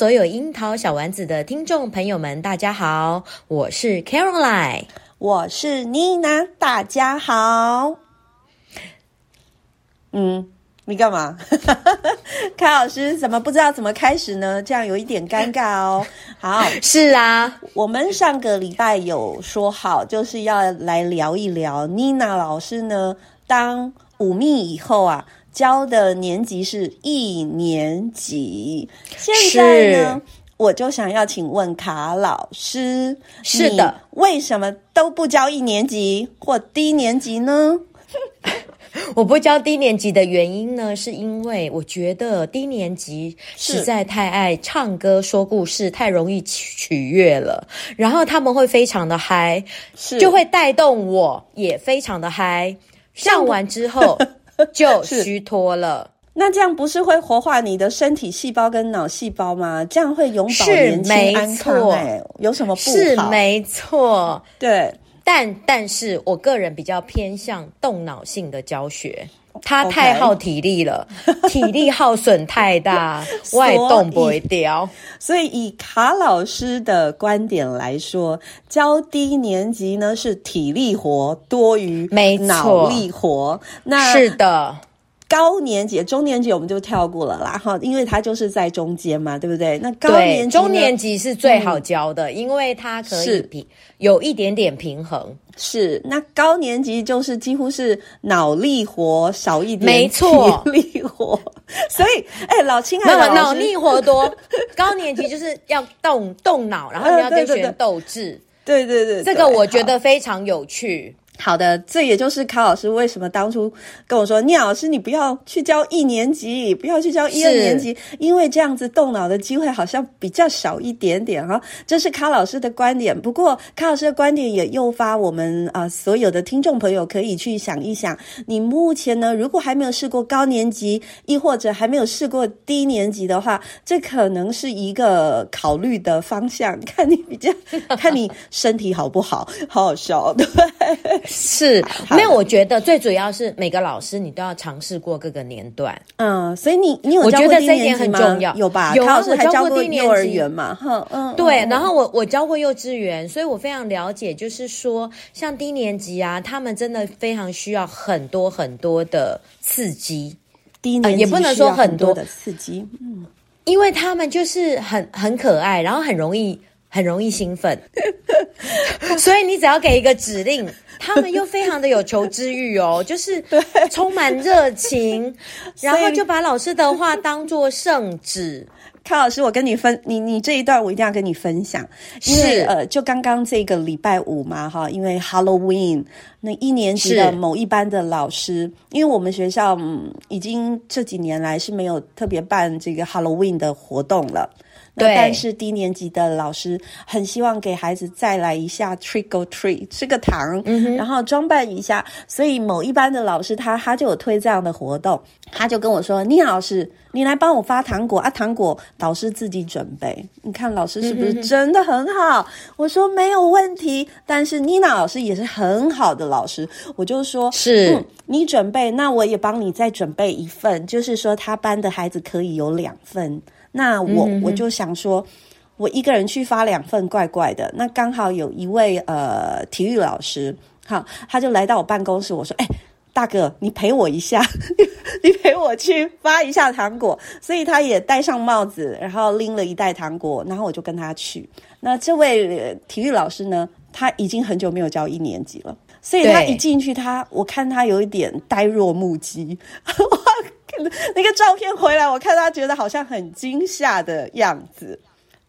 所有樱桃小丸子的听众朋友们，大家好，我是 Caroline，我是妮娜，大家好。嗯，你干嘛？卡老师怎么不知道怎么开始呢？这样有一点尴尬哦。好，是啊，我们上个礼拜有说好，就是要来聊一聊妮娜老师呢，当五密以后啊。教的年级是一年级，现在呢，我就想要请问卡老师，是的，为什么都不教一年级或低年级呢？我不教低年级的原因呢，是因为我觉得低年级实在太爱唱歌、说故事，太容易取悦了，然后他们会非常的嗨，是。就会带动我也非常的嗨，上完之后。就虚脱了，那这样不是会活化你的身体细胞跟脑细胞吗？这样会永葆年轻安康哎，有什么不好？是没错，对，但但是我个人比较偏向动脑性的教学，它太耗体力了.体力耗损太大，外动不会掉。所以以卡老师的观点来说，教低年级呢是体力活多于脑力活。那是的。高年级、中年级我们就跳过了啦，哈，因为它就是在中间嘛，对不对？那高年级、中年级是最好教的，嗯、因为它可以平有一点点平衡。是，那高年级就是几乎是脑力活少一点，没错，体力活。所以，哎、欸，老亲爱的脑力活多，高年级就是要动动脑，然后你要跟学生斗智。对对对，这个我觉得非常有趣。好的，这也就是卡老师为什么当初跟我说，聂老师你不要去教一年级，不要去教一二年级，因为这样子动脑的机会好像比较少一点点哈。这是卡老师的观点，不过卡老师的观点也诱发我们啊、呃、所有的听众朋友可以去想一想，你目前呢如果还没有试过高年级，亦或者还没有试过低年级的话，这可能是一个考虑的方向，看你比较 看你身体好不好，好好笑，对。是，没有，我觉得最主要是每个老师你都要尝试过各个年段，嗯，所以你你有？我觉得这一点很重要，有吧？有啊，我教过低年级幼儿园嘛，哼，嗯，对，然后我我教过幼稚园，所以我非常了解，就是说像低年级啊，他们真的非常需要很多很多的刺激，低年级、呃、也不能说很多，很多的刺激，嗯，因为他们就是很很可爱，然后很容易很容易兴奋，所以你只要给一个指令。他们又非常的有求知欲哦，就是充满热情，然后就把老师的话当作圣旨。康老师，我跟你分，你你这一段我一定要跟你分享，因为是呃，就刚刚这个礼拜五嘛，哈，因为 Halloween，那一年级的某一班的老师，因为我们学校嗯已经这几年来是没有特别办这个 Halloween 的活动了。对，但是低年级的老师很希望给孩子再来一下 trick or treat，吃个糖，嗯，然后装扮一下。所以某一班的老师他他就有推这样的活动，他就跟我说：“妮娜老师，你来帮我发糖果啊，糖果导师自己准备。你看老师是不是真的很好？”我说没有问题，但是妮娜老师也是很好的老师，我就说是、嗯、你准备，那我也帮你再准备一份，就是说他班的孩子可以有两份。那我我就想说，我一个人去发两份怪怪的。那刚好有一位呃体育老师，好，他就来到我办公室，我说：“哎，大哥，你陪我一下，你陪我去发一下糖果。”所以他也戴上帽子，然后拎了一袋糖果，然后我就跟他去。那这位体育老师呢，他已经很久没有教一年级了，所以他一进去他，他我看他有一点呆若木鸡。那个照片回来，我看他觉得好像很惊吓的样子。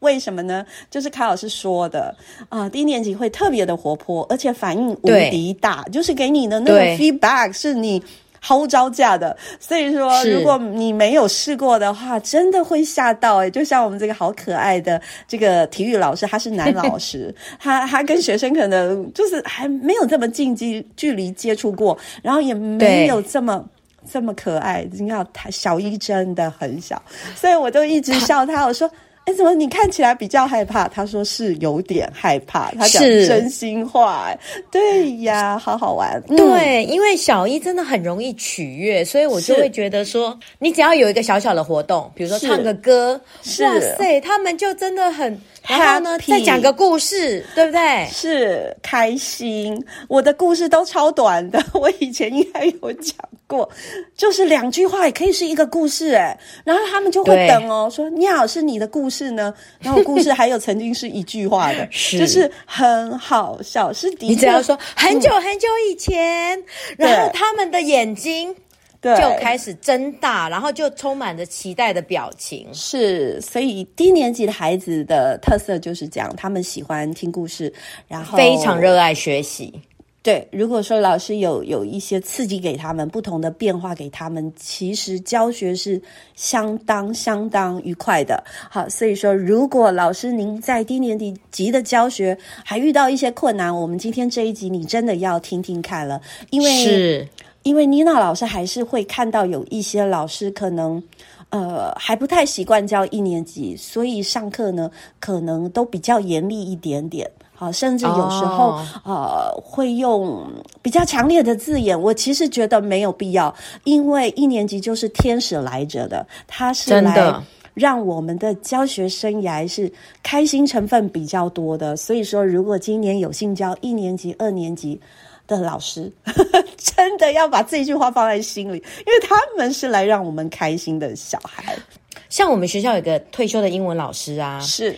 为什么呢？就是凯老师说的啊、呃，低年级会特别的活泼，而且反应无敌大，就是给你的那个 feedback 是你毫无招架的。所以说，如果你没有试过的话，真的会吓到诶，就像我们这个好可爱的这个体育老师，他是男老师，他他跟学生可能就是还没有这么近距距离接触过，然后也没有这么。这么可爱，你看他小一真的很小，所以我就一直笑他。我说：“哎，怎么你看起来比较害怕？”他说：“是有点害怕。”他讲真心话，对呀，好好玩。对，因为小一真的很容易取悦，所以我就会觉得说，你只要有一个小小的活动，比如说唱个歌，哇塞，他们就真的很。然后呢再讲个故事，对不对？是开心。我的故事都超短的，我以前应该有讲过，就是两句话也可以是一个故事诶。然后他们就会等哦，说你好，是你的故事呢？然后故事还有曾经是一句话的，是就是很好笑。是的，你只要说很久很久以前，嗯、然后他们的眼睛。对，就开始睁大，然后就充满着期待的表情。是，所以低年级的孩子的特色就是这样，他们喜欢听故事，然后非常热爱学习。对，如果说老师有有一些刺激给他们，不同的变化给他们，其实教学是相当相当愉快的。好，所以说，如果老师您在低年级的教学还遇到一些困难，我们今天这一集你真的要听听看了，因为是。因为妮娜老师还是会看到有一些老师可能，呃，还不太习惯教一年级，所以上课呢可能都比较严厉一点点，好，甚至有时候、oh. 呃会用比较强烈的字眼。我其实觉得没有必要，因为一年级就是天使来着的，他是来让我们的教学生涯是开心成分比较多的。所以说，如果今年有幸教一年级、二年级。的老师 真的要把这句话放在心里，因为他们是来让我们开心的小孩。像我们学校有个退休的英文老师啊，是，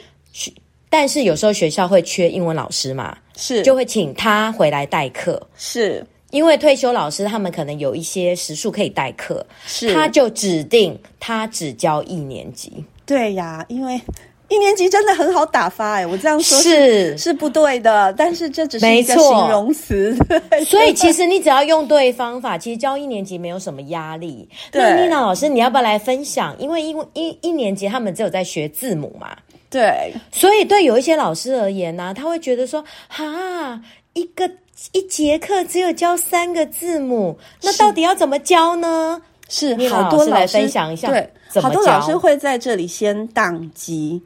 但是有时候学校会缺英文老师嘛，是，就会请他回来代课。是，因为退休老师他们可能有一些时数可以代课，是，他就指定他只教一年级。对呀，因为。一年级真的很好打发哎，我这样说是是，是不对的，但是这只是一个形容词。对，所以其实你只要用对方法，其实教一年级没有什么压力。对，那妮娜老师，你要不要来分享？因为因为一一年级他们只有在学字母嘛，对，所以对有一些老师而言呢、啊，他会觉得说，哈，一个一节课只有教三个字母，那到底要怎么教呢？是，是好多老师来分享一下，对，好多老师会在这里先宕机。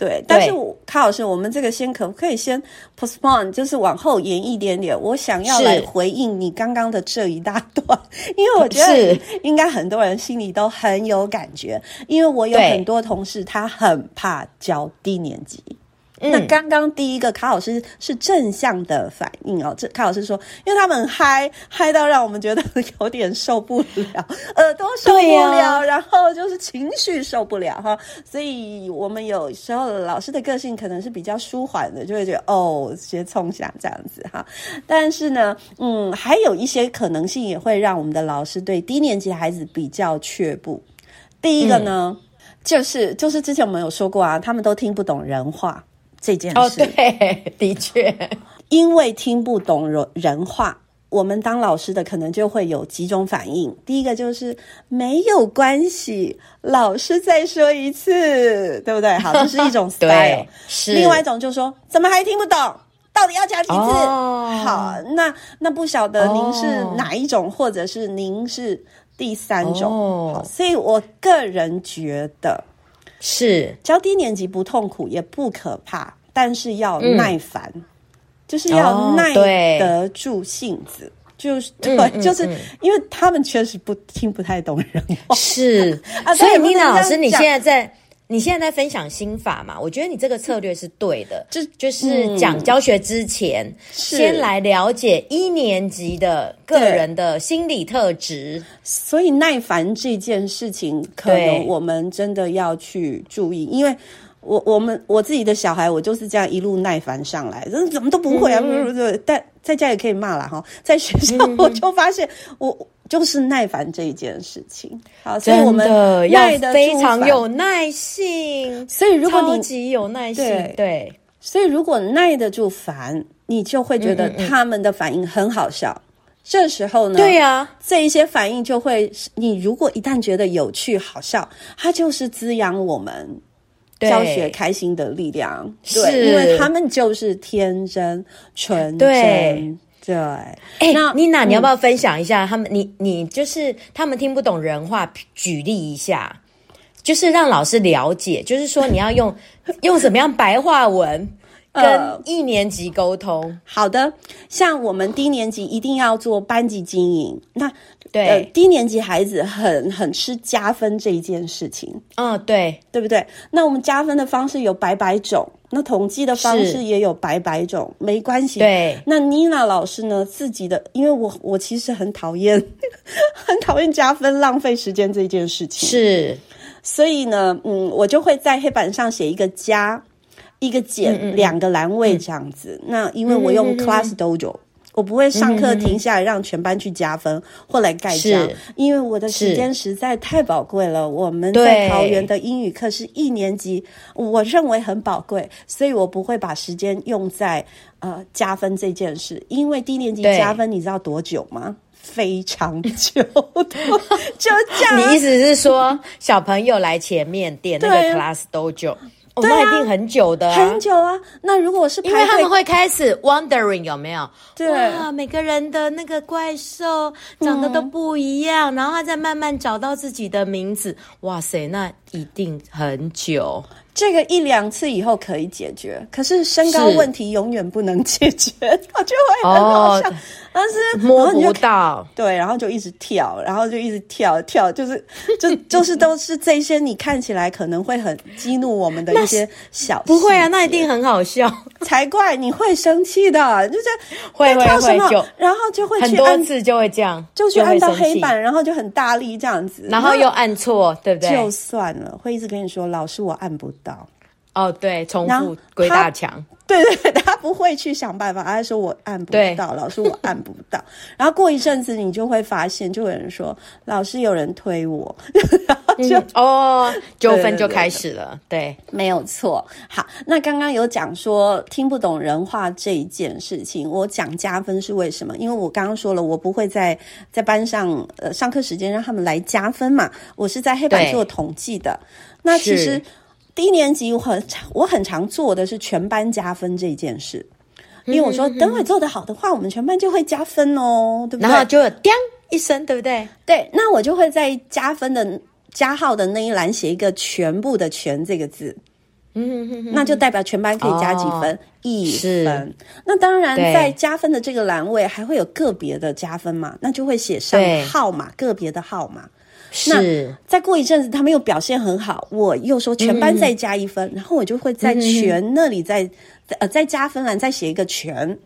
对，但是我卡老师，我们这个先可不可以先 postpone，就是往后延一点点？我想要来回应你刚刚的这一大段，因为我觉得应该很多人心里都很有感觉，因为我有很多同事他很怕教低年级。那刚刚第一个卡老师是正向的反应哦，这卡老师说，因为他们嗨嗨到让我们觉得有点受不了，耳朵受不了，啊、然后就是情绪受不了哈，所以我们有时候老师的个性可能是比较舒缓的，就会觉得哦，先冲下这样子哈。但是呢，嗯，还有一些可能性也会让我们的老师对低年级的孩子比较却步。第一个呢，嗯、就是就是之前我们有说过啊，他们都听不懂人话。这件事哦，对，的确，因为听不懂人人话，我们当老师的可能就会有几种反应。第一个就是没有关系，老师再说一次，对不对？好，这是一种 style。是。另外一种就是说，怎么还听不懂？到底要讲几次？哦、好，那那不晓得您是哪一种，哦、或者是您是第三种。哦，所以我个人觉得。是。教低年级不痛苦也不可怕，但是要耐烦，嗯、就是要耐得住性子，哦、就是对，嗯、就是因为他们确实不听不太懂人话。是。啊，所以妮娜老师，你现在在。你现在在分享心法嘛？我觉得你这个策略是对的，就就是讲教学之前，嗯、先来了解一年级的个人的心理特质。所以耐烦这件事情，可能我们真的要去注意，因为我我们我自己的小孩，我就是这样一路耐烦上来，怎么都不会啊，嗯、但在家也可以骂啦哈。在学校我就发现我。就是耐烦这一件事情。好，所以我们要非常有耐性。所以如果你超级有耐性，对，对，所以如果耐得住烦，你就会觉得他们的反应很好笑。嗯嗯嗯这时候呢，对呀、啊，这一些反应就会，你如果一旦觉得有趣好笑，它就是滋养我们教学开心的力量。对，对，因为他们就是天真纯真。对，对。哎，那妮娜，你要不要分享一下他们？你你就是他们听不懂人话，举例一下，就是让老师了解，就是说你要用 用什么样白话文。跟一年级沟通、呃，好的。像我们低年级一定要做班级经营，那对、呃、低年级孩子很很吃加分这一件事情，嗯，对，对不对？那我们加分的方式有百百种，那统计的方式也有百百种，没关系。对，那妮娜老师呢？自己的，因为我我其实很讨厌，很讨厌加分浪费时间这件事情，是。所以呢，嗯，我就会在黑板上写一个加。一个减两个栏位这样子，那因为我用 Class Dojo，我不会上课停下来让全班去加分或来盖章，因为我的时间实在太宝贵了。我们在桃园的英语课是一年级，我认为很宝贵，所以我不会把时间用在呃加分这件事。因为低年级加分，你知道多久吗？非常久，就这样。你意思是说，小朋友来前面点那个 Class Dojo？哦、那一定很久的、啊，很久啊。那如果是排队，因为他们会开始 wondering 有没有？对，哇，每个人的那个怪兽长得都不一样，嗯、然后他再慢慢找到自己的名字。哇塞，那一定很久。这个一两次以后可以解决，可是身高问题永远不能解决，我就会很好笑。哦、但是摸不到，对，然后就一直跳，然后就一直跳跳，就是就 就是都是这些你看起来可能会很激怒我们的一些小，不会啊，那一定很好笑。才怪，你会生气的，就是会会会就，然后就会去很多次就会这样，就去按到黑板，然后就很大力这样子，然后又按错，对不对？就算了，会一直跟你说，老师我按不到。哦，对，重复鬼大墙，对对，他不会去想办法，他说我按不到，老师我按不到。然后过一阵子，你就会发现，就有人说老师有人推我，然后就、嗯、哦，纠纷就开始了。对，没有错。好，那刚刚有讲说听不懂人话这一件事情，我讲加分是为什么？因为我刚刚说了，我不会在在班上呃上课时间让他们来加分嘛，我是在黑板做统计的。那其实。低年级我很我很常做的是全班加分这件事，因为我说等会做得好的话，我们全班就会加分哦，对不对？然后就有叮一声，对不对？对，那我就会在加分的加号的那一栏写一个全部的“全”这个字，嗯，那就代表全班可以加几分，一分。那当然，在加分的这个栏位还会有个别的加分嘛，那就会写上号码，个别的号码。那再过一阵子，他们又表现很好，我又说全班再加一分，嗯、然后我就会在全那里再、嗯、呃再加分栏再写一个全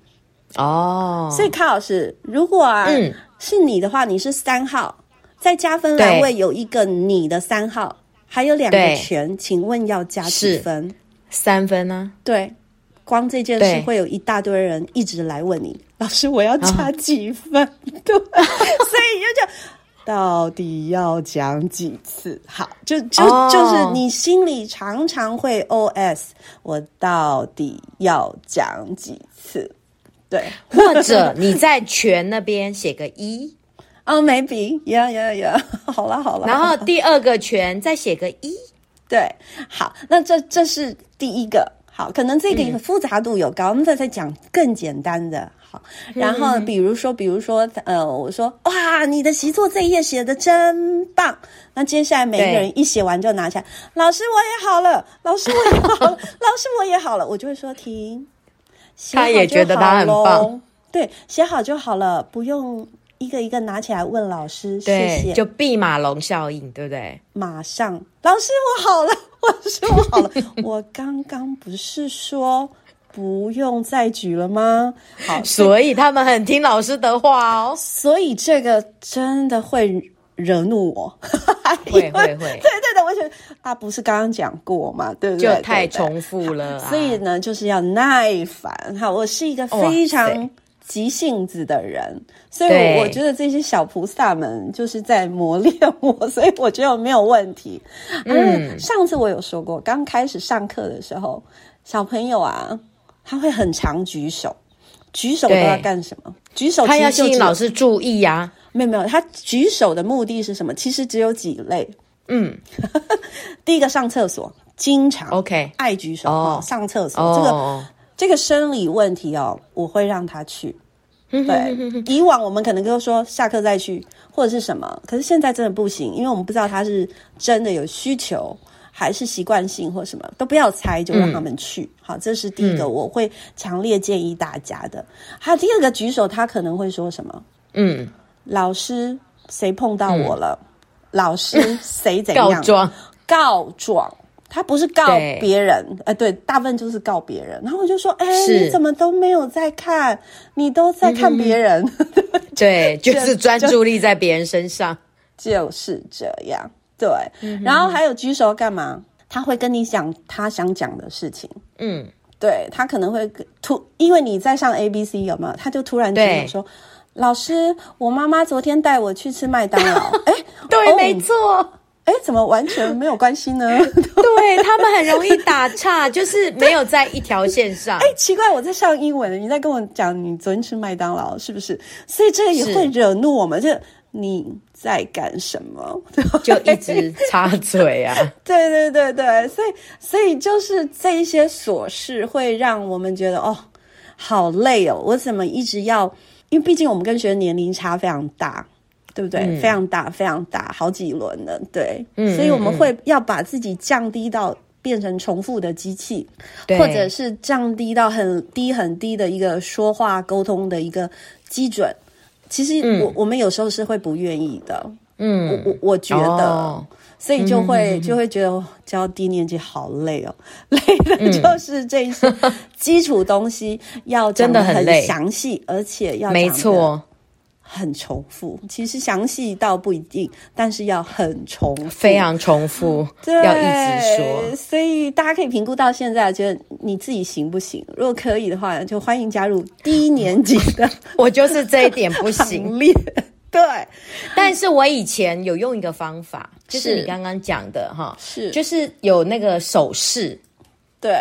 哦。所以卡老师，如果啊、嗯、是你的话，你是三号，在加分栏位有一个你的三号，还有两个全，请问要加几分？三分呢、啊？对，光这件事会有一大堆人一直来问你，老师我要加几分？所以就就。到底要讲几次？好，就就、oh. 就是你心里常常会 OS，我到底要讲几次？对，或者你在全那边写个一，哦、oh,，maybe，yeah yeah yeah，好了好了，然后第二个全再写个一，对，好，那这这是第一个，好，可能这个复杂度有高，我们再再讲更简单的。然后，比如说，比如说，呃，我说，哇，你的习作这一页写的真棒。那接下来每个人一写完就拿起来，老师我也好了，老师我也好了，老师我也好了，我就会说停，他也觉得他很棒。对，写好就好了，不用一个一个拿起来问老师。谢谢，就弼马龙效应，对不对？马上，老师我好了，老师我好了，我刚刚不是说。不用再举了吗？好，所以，他们很听老师的话哦。所以这个真的会惹怒我，会 会会。对对的，我觉得啊，不是刚刚讲过嘛，对不对？就太重复了。所以呢，就是要耐烦。好，我是一个非常急性子的人，所以我，我觉得这些小菩萨们就是在磨练我，所以我觉得我没有问题。嗯，上次我有说过，刚开始上课的时候，小朋友啊，他会很常举手，举手都要干什么？举手他要吸引老师注意呀、啊。没有没有，他举手的目的是什么？其实只有几类。嗯，第一个上厕所，经常 OK 爱举手哦，上厕所、oh. 这个。这个生理问题哦，我会让他去。对，以往我们可能就说下课再去或者是什么，可是现在真的不行，因为我们不知道他是真的有需求，还是习惯性或什么，都不要猜，就让他们去。嗯、好，这是第一个，我会强烈建议大家的。还有第二个举手，他可能会说什么？嗯，老师谁碰到我了？嗯、老师谁怎样？告状，告状。他不是告别人，哎，对，大部分就是告别人。然后我就说，哎，你怎么都没有在看？你都在看别人。嗯、对，就是专注力在别人身上，就，就是这样。对，嗯、然后还有举手干嘛？他会跟你讲他想讲的事情。嗯，对，他可能会突，因为你在上 A B C 有没有？他就突然间说，老师，我妈妈昨天带我去吃麦当劳。哎，对，哦、没错。哎，怎么完全没有关系呢？对，他们很容易打岔，就是没有在一条线上。哎，奇怪，我在上英文，你在跟我讲你昨天吃麦当劳是不是？所以这个也会惹怒我们。就你在干什么？就一直插嘴啊！对对对对，所以所以就是这一些琐事会让我们觉得哦，好累哦。我怎么一直要？因为毕竟我们跟学生年龄差非常大。对不对？嗯、非常大，非常大，好几轮的。对，嗯、所以我们会要把自己降低到变成重复的机器，或者是降低到很低很低的一个说话沟通的一个基准。其实我、嗯、我们有时候是会不愿意的。嗯，我我我觉得，哦、所以就会、嗯、就会觉得教低年级好累哦，累的就是这些基础东西要讲的很详细，而且要没错。很重复，其实详细倒不一定，但是要很重复，非常重复，对要一直说。所以大家可以评估到现在，觉得你自己行不行？如果可以的话，就欢迎加入低年级的。我就是这一点不行。对，但是我以前有用一个方法，就是你刚刚讲的哈，是就是有那个手势，对，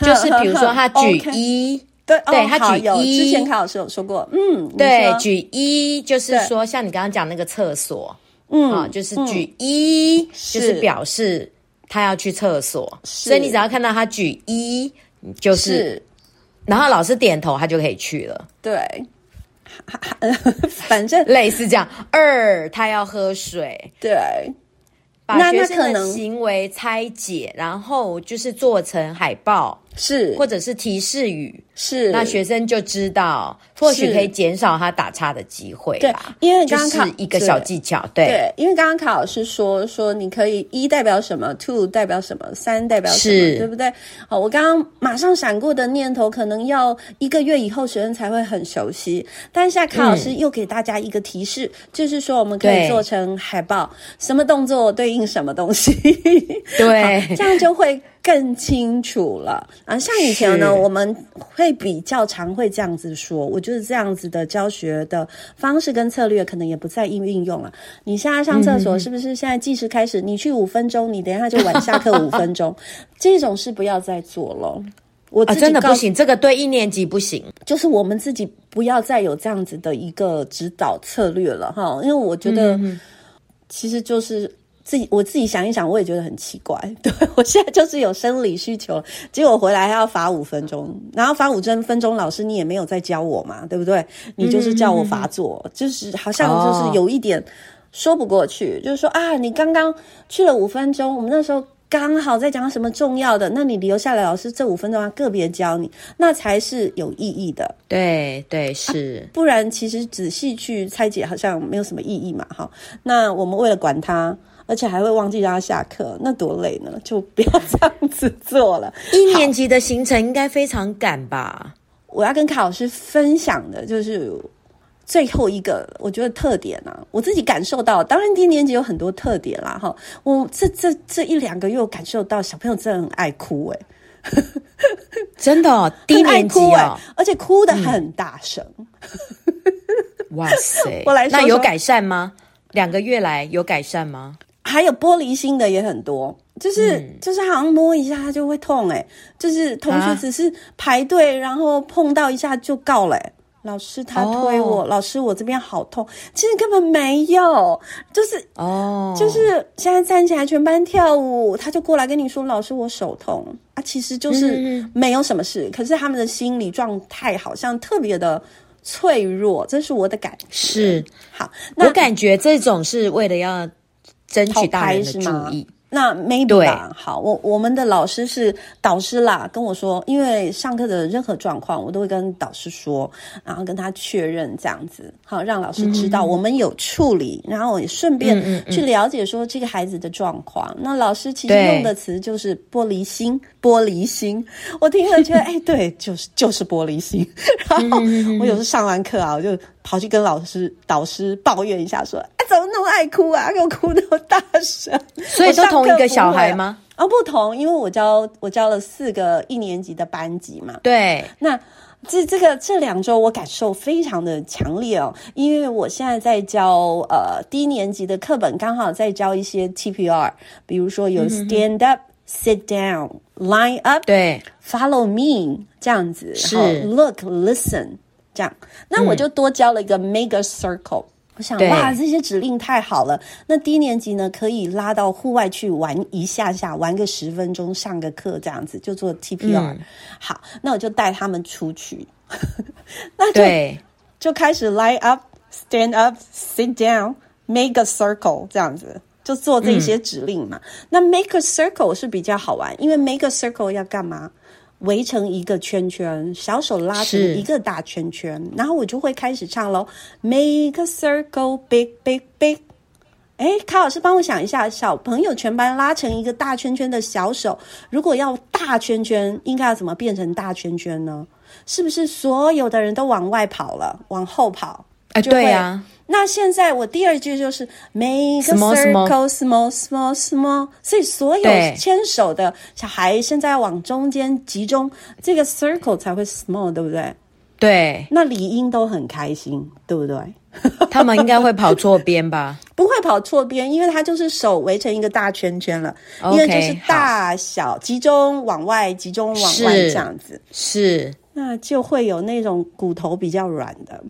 就是比如说他举一。Okay 对，对他举一，之前卡老师有说过，嗯，对，举一就是说，像你刚刚讲那个厕所，嗯，啊，就是举一，就是表示他要去厕所，所以你只要看到他举一，就是，然后老师点头，他就可以去了。对，反正 类似这样。二，他要喝水，对，把学生的行为拆解，然后就是做成海报。是，或者是提示语，是，那学生就知道，或许可以减少他打岔的机会。对，因为刚刚是一个小技巧。对，对，因为刚刚卡老师说说，你可以一代表什么，two 代表什么，三代表什么，是对不对？好，我刚刚马上闪过的念头，可能要一个月以后学生才会很熟悉。但是现在卡老师又给大家一个提示，嗯、就是说我们可以做成海报，什么动作对应什么东西。对，这样就会。更清楚了啊！像以前呢，我们会比较常会这样子说，我就是这样子的教学的方式跟策略，可能也不再应运用了。你现在上厕所，是不是现在计时开始？你去五分钟，你等一下就晚下课五分钟，这种事不要再做了。我、啊、真的不行，这个对一年级不行，就是我们自己不要再有这样子的一个指导策略了哈。因为我觉得，其实就是。自己我自己想一想，我也觉得很奇怪。对，我现在就是有生理需求，结果回来还要罚五分钟，然后罚五分分钟，老师你也没有在教我嘛，对不对？你就是叫我罚坐，就是好像就是有一点说不过去，哦、就是说啊，你刚刚去了五分钟，我们那时候刚好在讲什么重要的，那你留下来，老师这五分钟要个别教你，那才是有意义的。对对是、啊，不然其实仔细去拆解，好像没有什么意义嘛。哈，那我们为了管他。而且还会忘记让他下课，那多累呢！就不要这样子做了。一年级的行程应该非常赶吧？我要跟卡老师分享的就是最后一个，我觉得特点啊，我自己感受到，当然低年级有很多特点啦，哈。我这这这一两个月，我感受到小朋友真的很爱哭，哎 真的哦，低年级啊、哦，而且哭得很大声。嗯、哇塞！我来说说，那有改善吗？两个月来有改善吗？还有玻璃心的也很多，就是、嗯、就是好像摸一下它就会痛哎，就是同学只是排队、啊，然后碰到一下就告了。老师他推我，哦、老师我这边好痛，其实根本没有，就是哦，就是现在站起来全班跳舞，他就过来跟你说，老师我手痛啊，其实就是没有什么事，嗯、可是他们的心理状态好像特别的脆弱，这是我的感觉。是。好那，我感觉这种是为了要争取大人的注意。那 maybe 吧，好，我我们的老师是导师啦，跟我说，因为上课的任何状况，我都会跟导师说，然后跟他确认这样子，好，让老师知道我们有处理，嗯、然后也顺便去了解说这个孩子的状况。嗯嗯嗯，那老师其实用的词就是玻璃心，玻璃心，我听了觉得，哎，对，就是就是玻璃心。然后我有时候上完课啊，我就跑去跟老师导师抱怨一下，说。爱哭啊？给我哭那么大声！所以都同一个小孩吗？啊、哦，不同，因为我教我教了四个一年级的班级嘛。对，那这这个这两周我感受非常的强烈哦，因为我现在在教呃低年级的课本，刚好在教一些 TPR，比如说有 Stand up、嗯、Sit down、Line up，对，Follow me 这样子，是 Look、Listen 这样，那我就多教了一个 Make a Circle。我想哇，这些指令太好了。那低年级呢，可以拉到户外去玩一下下，玩个十分钟，上个课这样子，就做 TPR。嗯、好，那我就带他们出去，那就对就开始 line up、stand up、sit down、make a circle 这样子，就做这些指令嘛。嗯、那 make a circle 是比较好玩，因为 make a circle 要干嘛？围成一个圈圈，小手拉成一个大圈圈，然后我就会开始唱喽。Make a circle, big, big, big。哎，卡老师帮我想一下，小朋友全班拉成一个大圈圈的小手，如果要大圈圈，应该要怎么变成大圈圈呢？是不是所有的人都往外跑了，往后跑？哎，对呀、啊。那现在我第二句就是 make a circle small small small，所以所有牵手的小孩现在要往中间集中，这个 circle 才会 small，对不对？对。那理应都很开心，对不对？他们应该会跑错边吧？不会跑错边，因为他就是手围成一个大圈圈了，okay, 因为就是大小集中往外，集中往外这样子。是。那就会有那种骨头比较软的。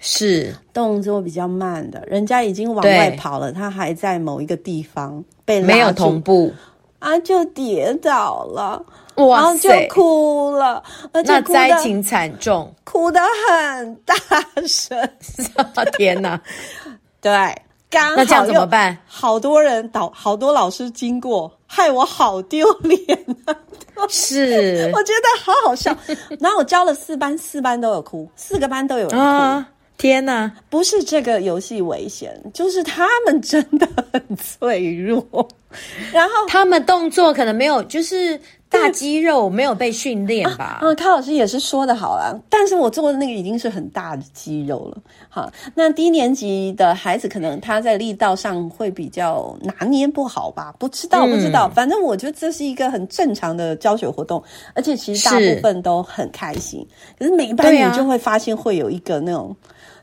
是动作比较慢的，人家已经往外跑了，他还在某一个地方被没有同步啊，就跌倒了，哇，然后就哭了，而且哭那灾情惨重，哭得很大声，天哪！对，刚好那这样怎么办？好多人导，好多老师经过，害我好丢脸啊！是，我觉得好好笑。然后我教了四班，四班都有哭，四个班都有人哭。啊天呐，不是这个游戏危险，就是他们真的很脆弱。然后他们动作可能没有，就是大肌肉没有被训练吧。嗯，康老师也是说的好啦，但是我做的那个已经是很大的肌肉了。好，那低年级的孩子可能他在力道上会比较拿捏不好吧？不知道，不知道。嗯，反正我觉得这是一个很正常的教学活动，而且其实大部分都很开心。可是每一班你就会发现会有一个那种。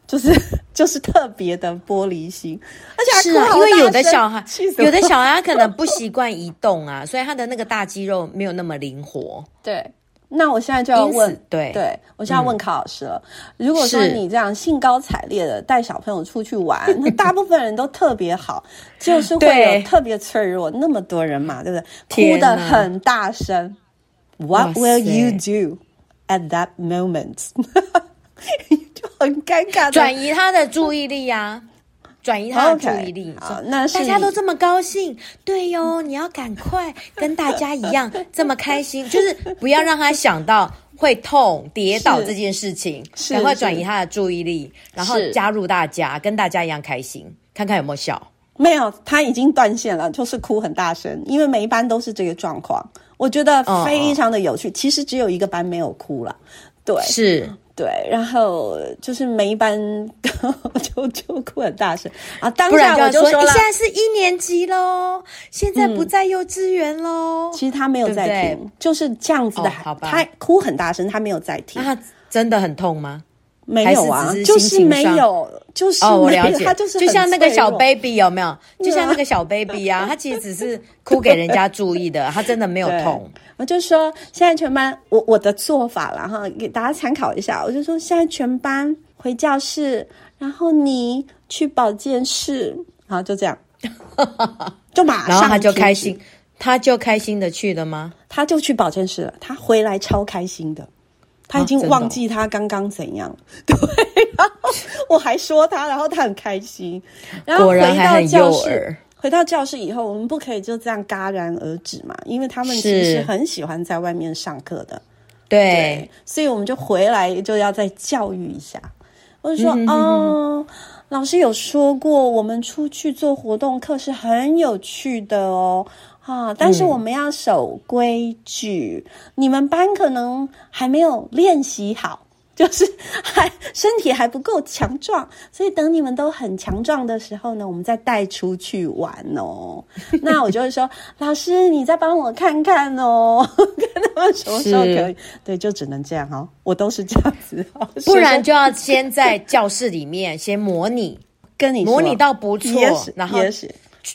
就是 就是特别的玻璃心，而且是啊，因为有的小孩，有的小孩他 可能不习惯移动啊，所以他的那个大肌肉没有那么灵活。对，那我现在就要问，对对，我现在要问卡老师了。嗯、如果说你这样兴高采烈的带小朋友出去玩，那大部分人都特别好，就是会有特别脆弱，那么多人嘛，对不对？哭的很大声。What will you do at that moment？很尴尬，转移他的注意力呀、啊，转移他的注意力。Okay, 那是大家都这么高兴，对哟，你要赶快跟大家一样 这么开心，就是不要让他想到会痛、跌倒这件事情，赶快转移他的注意力，然后加入大家，跟大家一样开心，看看有没有笑。没有，他已经断线了，就是哭很大声，因为每一班都是这个状况。我觉得非常的有趣。哦、其实只有一个班没有哭了，对，是。对，然后就是每一班 就就哭很大声啊，当下我就说，你，现在是一年级喽，现在不在幼稚园喽、嗯。其实他没有在听，对对就是这样子的，哦、好吧，他哭很大声，他没有在听。那他真的很痛吗？没有啊，就是没有，就是哦，我了解，他就是就像那个小 baby 有没有？就像那个小 baby 啊，他其实只是哭给人家注意的，他真的没有痛。我就说现在全班，我我的做法了哈，给大家参考一下。我就说现在全班回教室，然后你去保健室，然后就这样，就马上，然后他就开心，他就开心的去了吗？他就去保健室了，他回来超开心的。他已经忘记他刚刚怎样，啊、对，然后我还说他，然后他很开心，然后回到教室，回到教室以后，我们不可以就这样戛然而止嘛，因为他们其实很喜欢在外面上课的，对，对，所以我们就回来就要再教育一下，我就说，嗯、哦，老师有说过，我们出去做活动课是很有趣的哦。啊！但是我们要守规矩。嗯，你们班可能还没有练习好，就是还身体还不够强壮，所以等你们都很强壮的时候呢，我们再带出去玩哦。那我就会说，老师，你再帮我看看哦，看他们什么时候可以。对，就只能这样哦。我都是这样子，不然就要先在教室里面先模拟，跟你模拟到不错，然后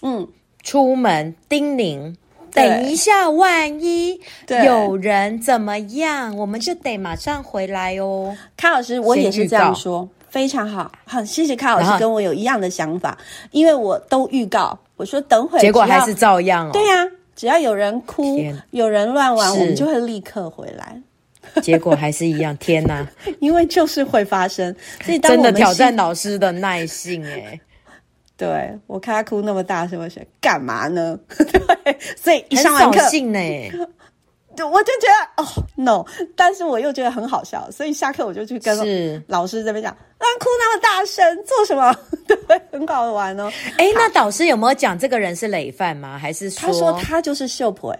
嗯。出门叮咛，等一下，万一有人怎么样，我们就得马上回来哦。卡老师，我也是这样说，非常好，好，谢谢卡老师跟我有一样的想法，因为我都预告，我说等会，结果还是照样哦。对呀、啊，只要有人哭，有人乱玩，我们就会立刻回来。结果还是一样，天哪！因为就是会发生，所以真的挑战老师的耐性哎。对，我看他哭那么大声，我想干嘛呢？对，所以一上完课，呢，对，我就觉得哦，no，但是我又觉得很好笑，所以下课我就去跟老师这边讲，啊哭那么大声做什么？对，很好玩哦。哎，那导师有没有讲这个人是累犯吗？还是说他说他就是秀婆，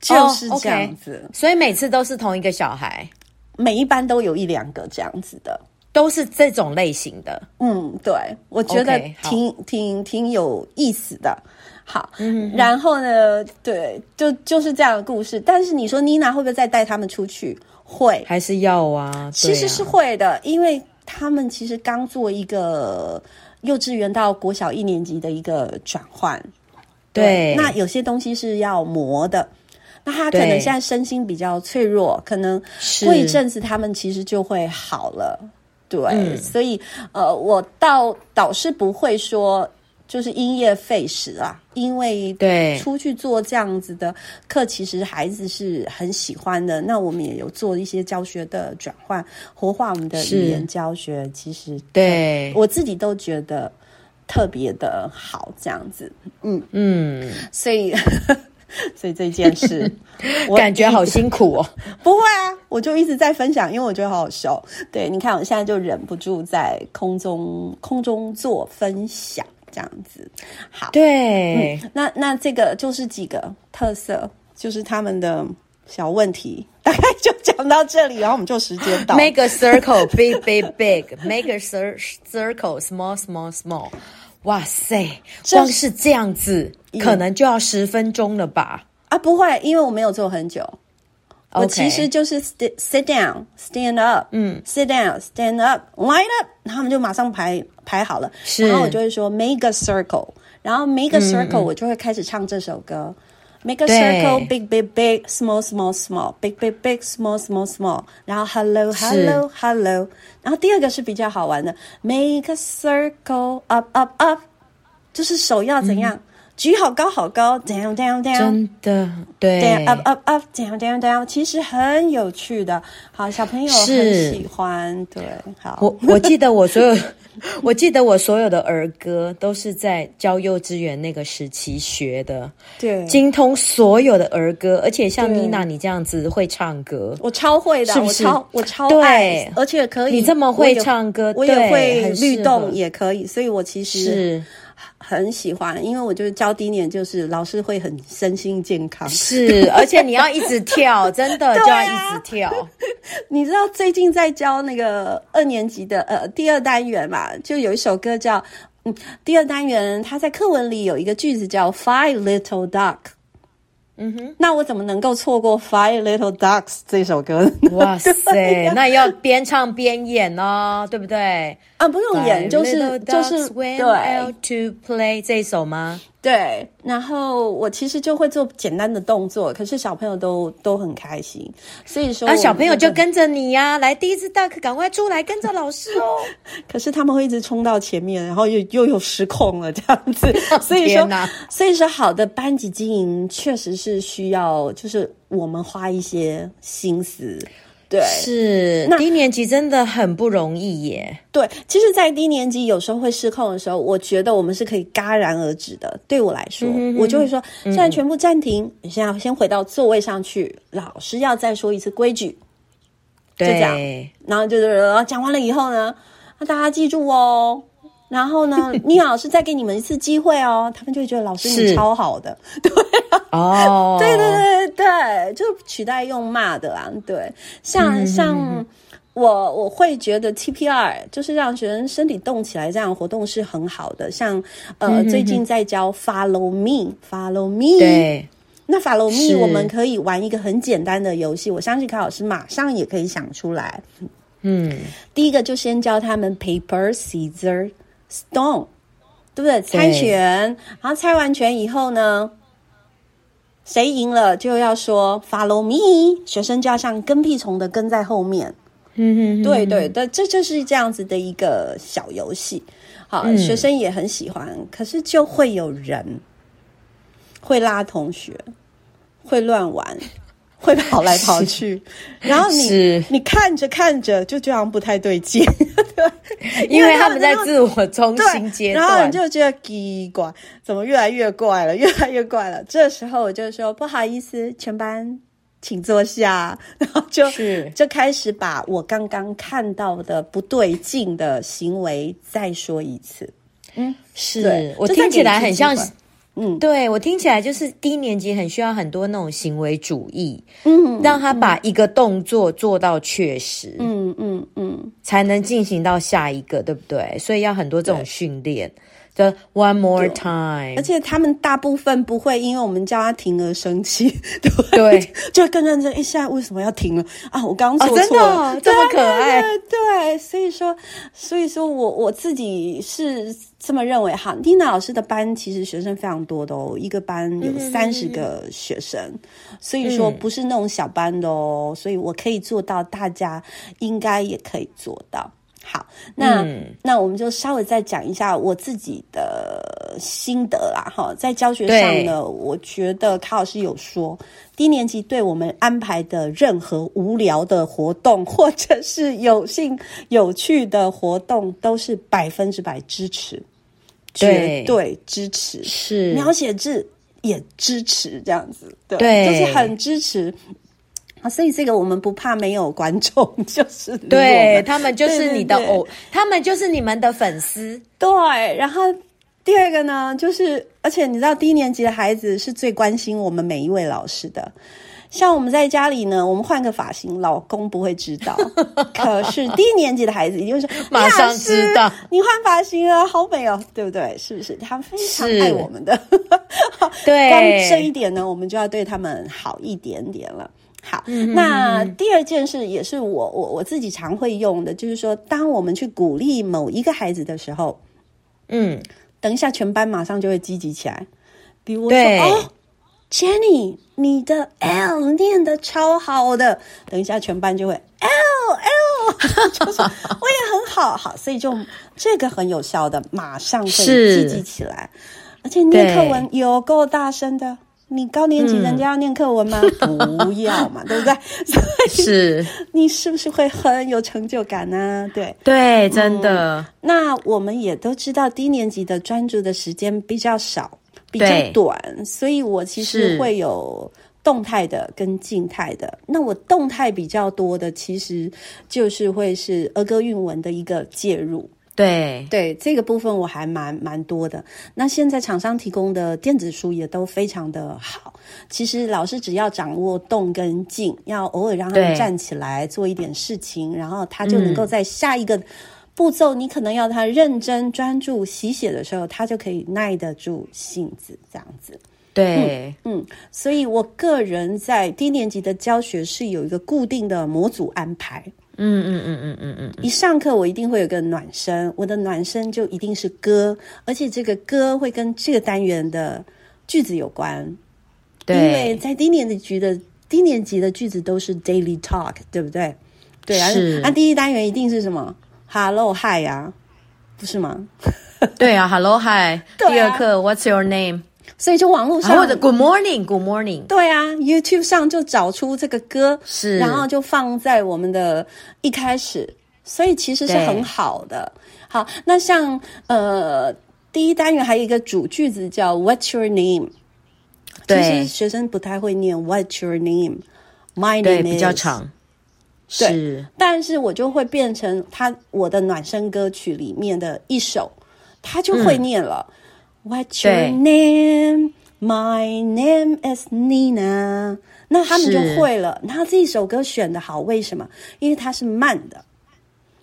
就是这样子，oh, okay. 所以每次都是同一个小孩，每一班都有一两个这样子的。都是这种类型的，嗯，对，我觉得挺、okay, 挺挺有意思的。好，嗯，然后呢，对，就就是这样的故事。但是你说妮娜会不会再带他们出去？会，还是要啊？啊其实是会的，因为他们其实刚做一个幼稚园到国小一年级的一个转换。对，对那有些东西是要磨的。那他可能现在身心比较脆弱，可能过一阵子他们其实就会好了。对，嗯、所以呃，我倒倒是不会说就是因噎废食啊，因为对出去做这样子的课，其实孩子是很喜欢的。那我们也有做一些教学的转换，活化我们的语言教学，其实对。我自己都觉得特别的好，这样子，嗯。嗯，所以。所以这件事，我感觉好辛苦哦。不会啊，我就一直在分享，因为我觉得好好笑。对，你看，我现在就忍不住在空中空中做分享，这样子。好，对，嗯、那那这个就是几个特色，就是他们的小问题，大概就讲到这里，然后我们就时间到。Make a circle, big, big, big. Make a circle, small, small, small. 哇塞，光是这样子。可能就要十分钟了吧？啊，不会，因为我没有做很久。我其实就是 sit sit down, stand up，嗯，sit down, stand up, line up，他们就马上排排好了。是，然后我就会说 make a circle，然后 make a circle，我就会开始唱这首歌。嗯、make a circle, big big big, small small small, big big big, small small small。然后 hello hello hello。然后第二个是比较好玩的，make a circle, up up up，就是手要怎样？嗯举好高好高，down down down，真的对，down up up up，down down down，其实很有趣的，好，小朋友很喜欢，对，好，我我记得我所有，我记得我所有的儿歌都是在教幼稚园那个时期学的，对，精通所有的儿歌，而且像妮娜你这样子会唱歌，我超会的，是不是？我超我超爱，而且可以，你这么会唱歌，我也会律动也可以，所以我其实是。很喜欢，因为我就是教低年就是老师会很身心健康，是，而且你要一直跳，真的就要一直跳，你知道最近在教那个二年级的呃第二单元嘛，就有一首歌叫嗯第二单元，它在课文里有一个句子叫 Five Little Duck。嗯哼，那我怎么能够错过《Five Little Ducks》这首歌呢？哇塞，那要边唱边演哦，对不对？啊，不用演，就是就是对。To play 这一首吗？对，然后我其实就会做简单的动作，可是小朋友都都很开心，所以说，啊，小朋友就跟着你呀，啊，来，第一次 duck，赶快出来跟着老师哦。可是他们会一直冲到前面，然后又又有失控了这样子，所以说，所以说好的班级经营确实是需要，就是我们花一些心思。对，是那低年级真的很不容易耶。对，其实，在低年级有时候会失控的时候，我觉得我们是可以戛然而止的。对我来说，嗯、我就会说：现在全部暂停，你现在先回到座位上去。老师要再说一次规矩，就这样。然后就是讲完了以后呢，那大家记住哦。然后呢，你老师再给你们一次机会哦，他们就会觉得老师你超好的，对哦，对对对对，就取代用骂的啦，对，像、嗯、像我我会觉得 TPR 就是让学生身体动起来，这样活动是很好的。像呃，最近在教 Follow Me，Follow Me，对，那 Follow Me 我们可以玩一个很简单的游戏，我相信卡老师马上也可以想出来。嗯，第一个就先教他们 Paper Scissors。Stone，对不对？猜拳，然后猜完拳以后呢，谁赢了就要说 “Follow me”，学生就要像跟屁虫的跟在后面。嗯嗯，对对对，这就是这样子的一个小游戏。好，嗯、学生也很喜欢，可是就会有人会拉同学，会乱玩。会跑来跑去，然后你你看着看着就这样不太对劲，对，因为他们在自我中心阶段，然后你就觉得奇怪，怎么越来越怪了，越来越怪了。这时候我就说不好意思，全班请坐下，然后就是。就开始把我刚刚看到的不对劲的行为再说一次。嗯，是。我听起来很像。嗯，对，我听起来就是低年级很需要很多那种行为主义，嗯，让他把一个动作做到确实，嗯嗯嗯，嗯才能进行到下一个，对不对？所以要很多这种训练。就 one more time，而且他们大部分不会因为我们叫他停而生气，对对，就更认真。哎，现在为什么要停了啊？我刚刚说错了，哦、这么可爱，对，所以说，所以说我我自己是这么认为哈。丽娜老师的班其实学生非常多的哦，一个班有三十个学生，嗯、所以说不是那种小班的哦，所以我可以做到，大家应该也可以做到。好，那、嗯、那我们就稍微再讲一下我自己的心得啦，哈，在教学上呢，我觉得卡老师有说，低年级对我们安排的任何无聊的活动，或者是有兴有趣的活动，都是百分之百支持，对。绝对支持，是。描写字也支持，这样子，对，对。就是很支持。啊，所以这个我们不怕没有观众，就是对他们就是你的偶，他们就是你们的粉丝。对，然后第二个呢，就是而且你知道，低年级的孩子是最关心我们每一位老师的。像我们在家里呢，我们换个发型，老公不会知道。可是低年级的孩子一定是马上知道，你换发型了，好美哦，对不对？是不是？他们非常爱我们的。对，光这一点呢，我们就要对他们好一点点了。好，那第二件事也是我我我自己常会用的，就是说，当我们去鼓励某一个孩子的时候，嗯，等一下全班马上就会积极起来。比如说，哦，Jenny，你的 L 念的超好的，等一下全班就会 L L，就是我也很好，好，所以就这个很有效的，马上会积极起来，而且念课文有够大声的。你高年级人家要念课文吗？嗯、不要嘛，对不对？所以是你是不是会很有成就感呢？对对，真的、嗯。那我们也都知道，低年级的专注的时间比较少，比较短，所以我其实会有动态的跟静态的。那我动态比较多的，其实就是会是儿歌韵文的一个介入。对对，这个部分我还蛮蛮多的。那现在厂商提供的电子书也都非常的好。其实老师只要掌握动跟静，要偶尔让他们站起来做一点事情，然后他就能够在下一个步骤，嗯、你可能要他认真专注习写的时候，他就可以耐得住性子，这样子。对，嗯，嗯，所以我个人在低年级的教学是有一个固定的模组安排。嗯嗯嗯嗯嗯嗯，一上课我一定会有个暖身，我的暖身就一定是歌，而且这个歌会跟这个单元的句子有关。对，因为在低年级的低年级的句子都是 daily talk，对不对？对啊，那第一单元一定是什么？Hello Hi 呀、啊，不是吗？对啊，Hello Hi。第二课 What's your name？所以就网络上或者 Good morning, Good morning。对啊，YouTube 上就找出这个歌，是，然后就放在我们的一开始，所以其实是很好的。好，那像呃第一单元还有一个主句子叫 What's your name？对，其实学生不太会念 What's your name？My name 比较长，对是，但是我就会变成他我的暖身歌曲里面的一首，他就会念了。嗯 What's your name? My name is Nina。那他们就会了。那这一首歌选的好，为什么？因为它是慢的，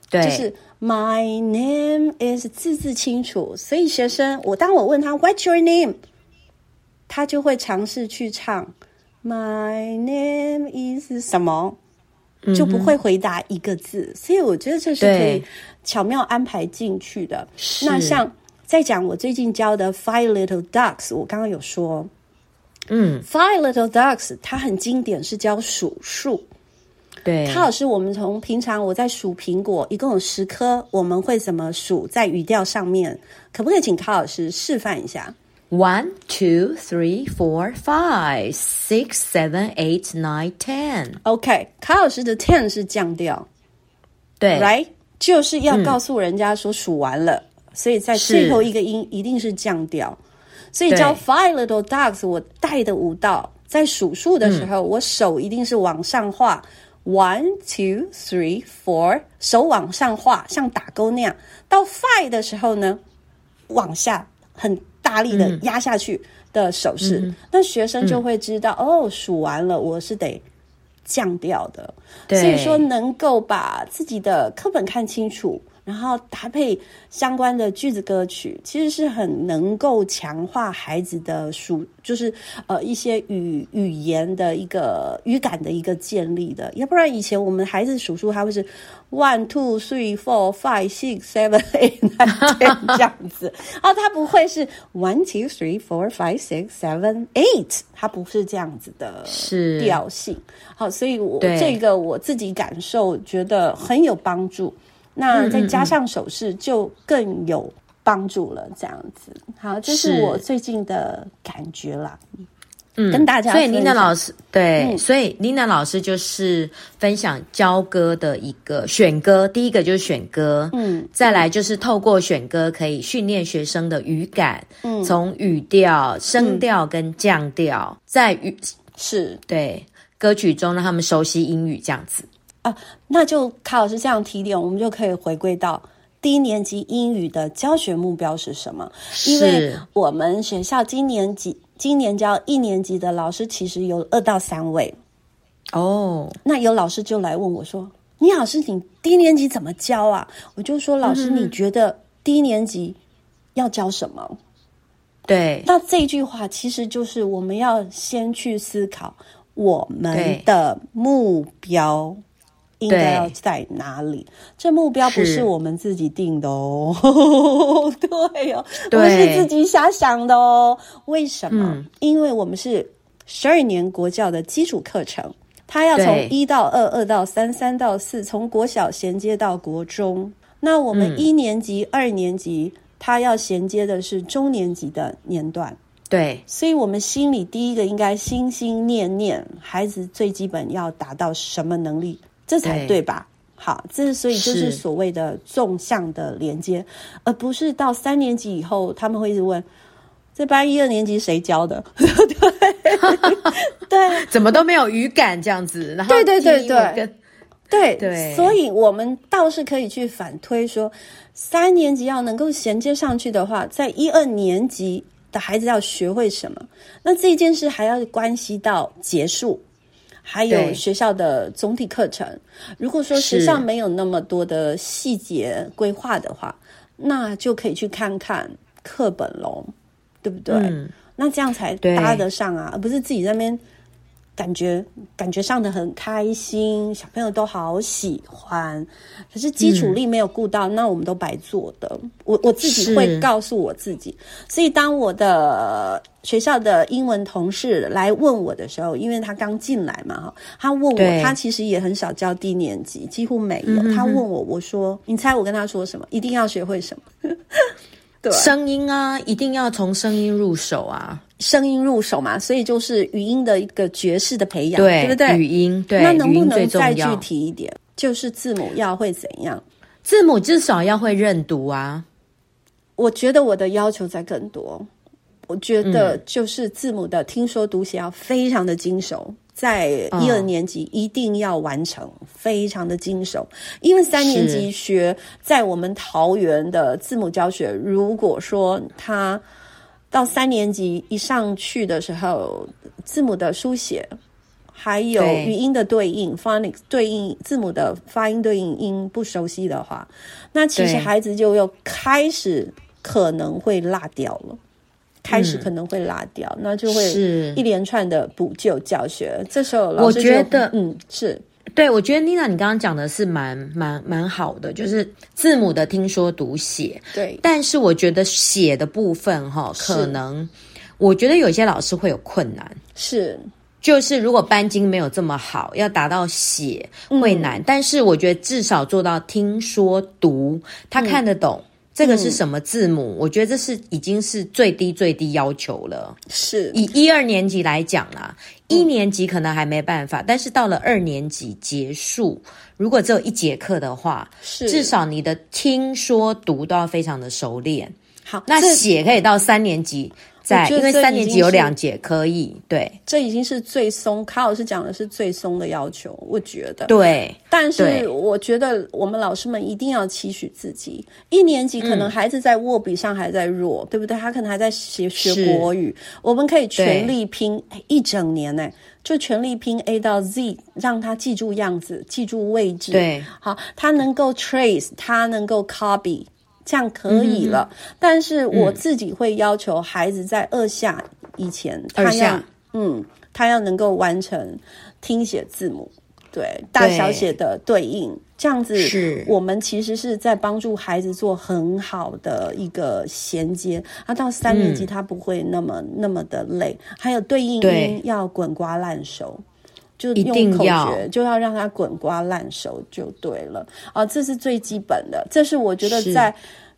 对，就是 My name is 字字清楚。所以学生，我当我问他 What's your name，他就会尝试去唱 My name is 什么，就不会回答一个字。嗯、所以我觉得这是可以巧妙安排进去的。那像。在讲我最近教的《Five Little Ducks》，我刚刚有说，嗯，《Five Little Ducks》它很经典，是教数数。对，卡老师，我们从平常我在数苹果，一共有十颗，我们会怎么数？在语调上面，可不可以请卡老师示范一下？One, two, three, four, five, six, seven, eight, nine, ten. OK，卡老师的 ten 是降调，对，right，就是要告诉人家说数完了。嗯所以在最后一个音一定是降调，所以教 Five Little Ducks，我带的舞蹈在数数的时候，嗯，我手一定是往上画，one two three four，手往上画，像打勾那样。到 five 的时候呢，往下很大力的压下去的手势，嗯，那学生就会知道，嗯，哦，数完了，我是得降调的。所以说，能够把自己的课本看清楚。然后搭配相关的句子歌曲，其实是很能够强化孩子的数，就是呃一些语语言的一个语感的一个建立的。要不然以前我们孩子数数，他会是 one two three four five six seven eight nine ten 这样子，哦，他不会是 one two three four five six seven eight，他不是这样子的调性。好，所以我这个我自己感受觉得很有帮助。那再加上手势就更有帮助了，这样子。好，这是我最近的感觉啦。嗯，跟大家。所以琳娜老师对，嗯、所以琳娜老师就是分享教歌的一个选歌，第一个就是选歌，嗯，再来就是透过选歌可以训练学生的语感，嗯，从语调、声调跟降调，在语是对歌曲中让他们熟悉英语，这样子。啊，那就卡老师这样提点，我们就可以回归到低年级英语的教学目标是什么？因为我们学校今年级今年教一年级的老师其实有二到三位哦。那有老师就来问我说：“你老师，你低年级怎么教啊？”我就说：“老师，你觉得低年级要教什么？”对，那这句话其实就是我们要先去思考我们的目标。应该要在哪里？这目标不是我们自己定的哦，对哦，不是自己瞎想的哦。为什么？嗯，因为我们是十二年国教的基础课程，它要从一到二，二到三，三到四，从国小衔接到国中。那我们一年级、嗯、二年级，它要衔接的是中年级的年段。对，所以我们心里第一个应该心心念念，孩子最基本要达到什么能力？这才对吧？对，好，这所以就是所谓的纵向的连接，而不是到三年级以后他们会一直问这班一二年级谁教的？对，对，怎么都没有语感这样子？然后对对对对，对对，所以我们倒是可以去反推说，三年级要能够衔接上去的话，在一二年级的孩子要学会什么？那这件事还要关系到结束，还有学校的总体课程。如果说学校没有那么多的细节规划的话，那就可以去看看课本喽，对不对？嗯，那这样才搭得上啊，而不是自己在那边。感觉感觉上的很开心，小朋友都好喜欢，可是基础力没有顾到，嗯、那我们都白做的。我我自己会告诉我自己，所以当我的学校的英文同事来问我的时候，因为他刚进来嘛，哈，他问我，他其实也很少教低年级，几乎没有。他问我，我说，你猜我跟他说什么？一定要学会什么？对，声音啊，一定要从声音入手啊。声音入手嘛，所以就是语音的一个爵士的培养，对，对不对？语音，对，那能不能再具体一点？就是字母要会怎样？字母至少要会认读啊。我觉得我的要求在更多。我觉得就是字母的听说读写要非常的精熟，在一二年级一定要完成，非常的精熟。因为三年级学在我们桃园的字母教学，如果说他。到三年级一上去的时候，字母的书写，还有语音的对应 （phonics） 对应字母的发音对应音不熟悉的话，那其实孩子就又开始可能会落掉了，开始可能会落掉，嗯、那就会一连串的补救教学。这时候老师我觉得，嗯，是。对，我觉得妮娜，你刚刚讲的是蛮蛮蛮好的，就是字母的听说读写。对，但是我觉得写的部分哈，可能我觉得有些老师会有困难。是，就是如果班经没有这么好，要达到写会难。嗯，但是我觉得至少做到听说读，他看得懂。嗯这个是什么字母？嗯、我觉得这是已经是最低最低要求了。是以一二年级来讲啦，一年级可能还没办法，嗯、但是到了二年级结束，如果只有一节课的话，是至少你的听说读都要非常的熟练。好，那写可以到三年级。在，因为三年级有两节可以，对，这已经是最松。卡老师讲的是最松的要求，我觉得对。但是我觉得我们老师们一定要期许自己。一年级可能孩子在握笔上还在弱，嗯、对不对？他可能还在学学国语，我们可以全力拼一整年呢，就全力拼 A 到 Z，让他记住样子，记住位置。对，好，他能够 trace，他能够 copy。这样可以了，嗯、但是我自己会要求孩子在二下以前，他要嗯，他要能够完成听写字母，对大小写的对应，对这样子我们其实是在帮助孩子做很好的一个衔接。他到三年级他不会那么、嗯、那么的累，还有对应音要滚瓜烂熟。就用口诀，就要让他滚瓜烂熟就对了啊！这是最基本的，这是我觉得在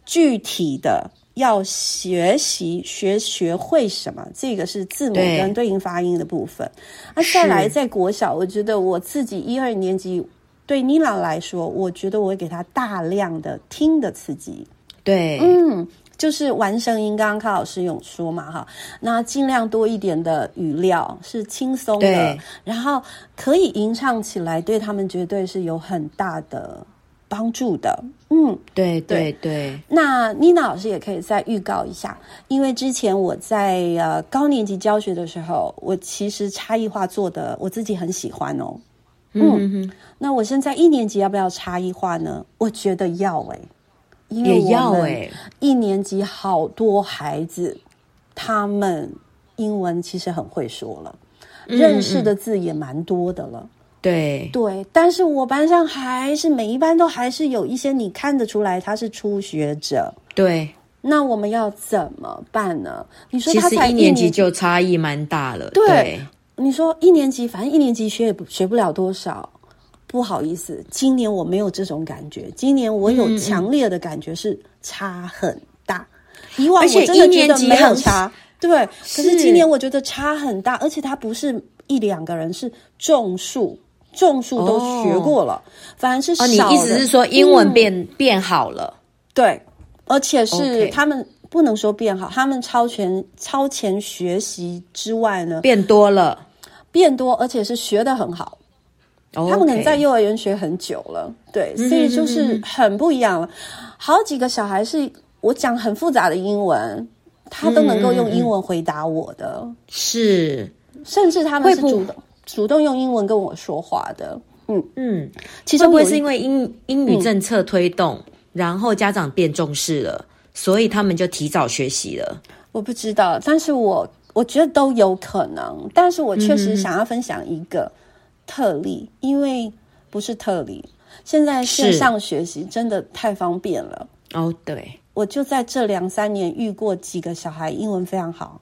具体的要学习学学会什么，这个是字母跟对应发音的部分。那再来在国小，我觉得我自己一二年级对妮娜来说，我觉得我会给他大量的听的刺激。对，嗯。就是玩声音，刚刚康老师有说嘛，哈，那尽量多一点的语料是轻松的，然后可以吟唱起来，对他们绝对是有很大的帮助的。嗯，对对对。对那妮娜老师也可以再预告一下，因为之前我在呃高年级教学的时候，我其实差异化做的我自己很喜欢哦。嗯，那我现在一年级要不要差异化呢？我觉得要诶、欸。因为我们一年级好多孩子，他们英文其实很会说了，嗯、认识的字也蛮多的了。对对，但是我班上还是每一班都还是有一些你看得出来他是初学者。对，那我们要怎么办呢？你说他才一年级就差异蛮大了。对，对你说一年级，反正一年级学也不学不了多少。不好意思，今年我没有这种感觉。今年我有强烈的感觉是差很大。嗯、以往我真的觉得没有差，对。可是今年我觉得差很大，而且他不是一两个人，是众数，众数都学过了，哦、反而是少、哦。你意思是说英文变、嗯、变好了？对，而且是他们不能说变好，他们超前超前学习之外呢，变多了，变多，而且是学的很好。他们可能在幼儿园学很久了，对，所以就是很不一样了。好几个小孩是我讲很复杂的英文，他都能够用英文回答我的，是，甚至他们是主动主动用英文跟我说话的。嗯。嗯，其实会不会是因为英英语政策推动，嗯、然后家长变重视了，所以他们就提早学习了？我不知道，但是我我觉得都有可能。但是我确实想要分享一个特例，嗯、因为不是特例，现在线上学习真的太方便了。哦，对，我就在这两三年遇过几个小孩，英文非常好，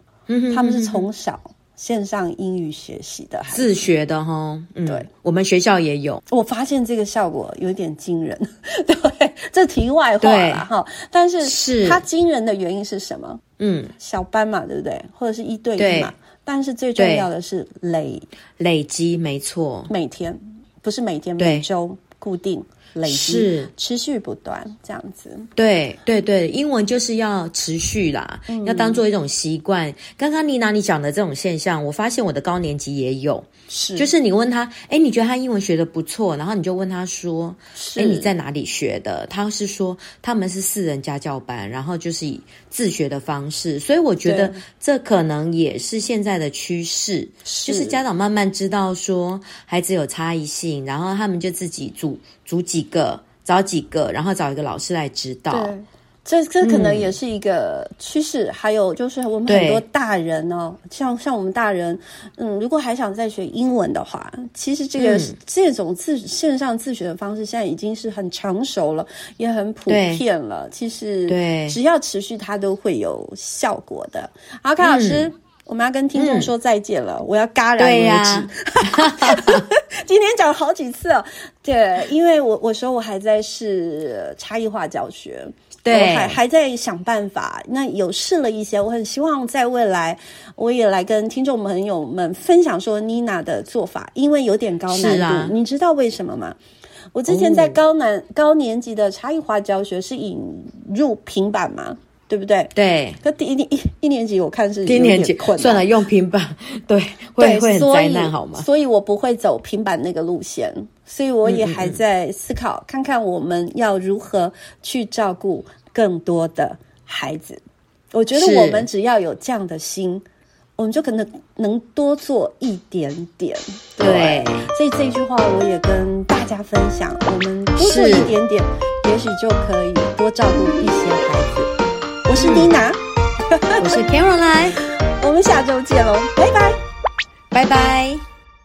他们是从小。线上英语学习的，自学的哈，嗯，对，我们学校也有。我发现这个效果有点惊人，对，这题外话了哈。但是是它惊人的原因是什么？嗯，小班嘛，对不对？或者是一对一嘛？但是最重要的是累。累积，没错，每天不是每天，每周固定。累积是。持续不断这样子，对对对，英文就是要持续啦，嗯、要当做一种习惯。刚刚妮娜你讲的这种现象，我发现我的高年级也有，是。就是你问他，哎，你觉得他英文学的不错，然后你就问他说，哎，你在哪里学的？他是说他们是四人家教班，然后就是以自学的方式，所以我觉得这可能也是现在的趋势，是。就是家长慢慢知道说孩子有差异性，然后他们就自己组。组几个，找几个，然后找一个老师来指导。这这可能也是一个趋势。嗯、还有就是我们很多大人哦，像像我们大人，嗯，如果还想再学英文的话，其实这个、嗯、这种自线上自学的方式，现在已经是很成熟了，也很普遍了。其实对，只要持续，它都会有效果的。好，卡老师。嗯我们要跟听众说再见了，嗯、我要戛然而止。呀 今天讲了好几次哦，对，因为我我说我还在试差异化教学，对，我还还在想办法。那有试了一些，我很希望在未来我也来跟听众朋友们分享说妮娜的做法，因为有点高难度，啊、你知道为什么吗？我之前在高难、哦、高年级的差异化教学是引入平板吗？对不对？对，那第一一一年级我看是一年级困算了，用平板，对，会会很灾难好吗？所以我不会走平板那个路线，所以我也还在思考，嗯嗯嗯看看我们要如何去照顾更多的孩子。我觉得我们只要有这样的心，我们就可能能多做一点点。对，对所以这一句话我也跟大家分享，我们多做一点点，也许就可以多照顾一些孩子。我是妮娜，我是 Caroline，我们下周见喽，拜拜，拜拜。